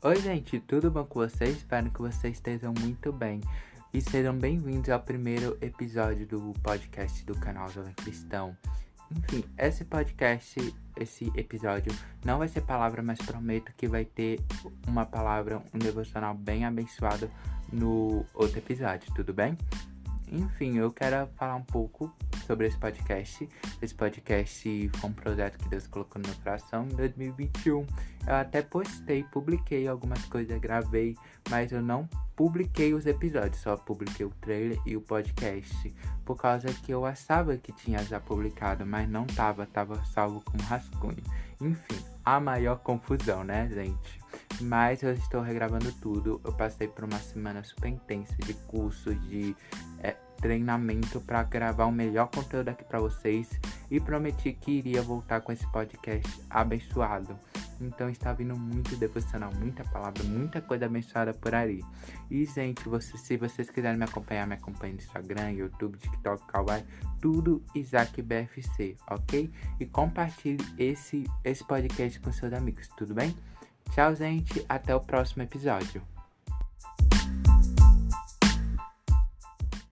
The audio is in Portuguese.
Oi, gente, tudo bom com vocês? Espero que vocês estejam muito bem. E sejam bem-vindos ao primeiro episódio do podcast do canal Jovem Cristão. Enfim, esse podcast, esse episódio não vai ser palavra, mas prometo que vai ter uma palavra, um devocional bem abençoado no outro episódio, tudo bem? Enfim, eu quero falar um pouco sobre esse podcast. Esse podcast foi um projeto que Deus colocou no meu coração em 2021. Eu até postei, publiquei algumas coisas, gravei, mas eu não publiquei os episódios, só publiquei o trailer e o podcast. Por causa que eu achava que tinha já publicado, mas não tava, tava salvo como rascunho. Enfim, a maior confusão, né, gente? Mas eu estou regravando tudo. Eu passei por uma semana super intensa de curso, de é, treinamento para gravar o melhor conteúdo aqui para vocês e prometi que iria voltar com esse podcast abençoado. Então está vindo muito devocional, muita palavra, muita coisa abençoada por aí. E gente, você, se vocês quiserem me acompanhar, me acompanhe no Instagram, YouTube, TikTok, Kawaii, tudo Isaac BFC, ok? E compartilhe esse, esse podcast com seus amigos, tudo bem? Tchau, gente, até o próximo episódio.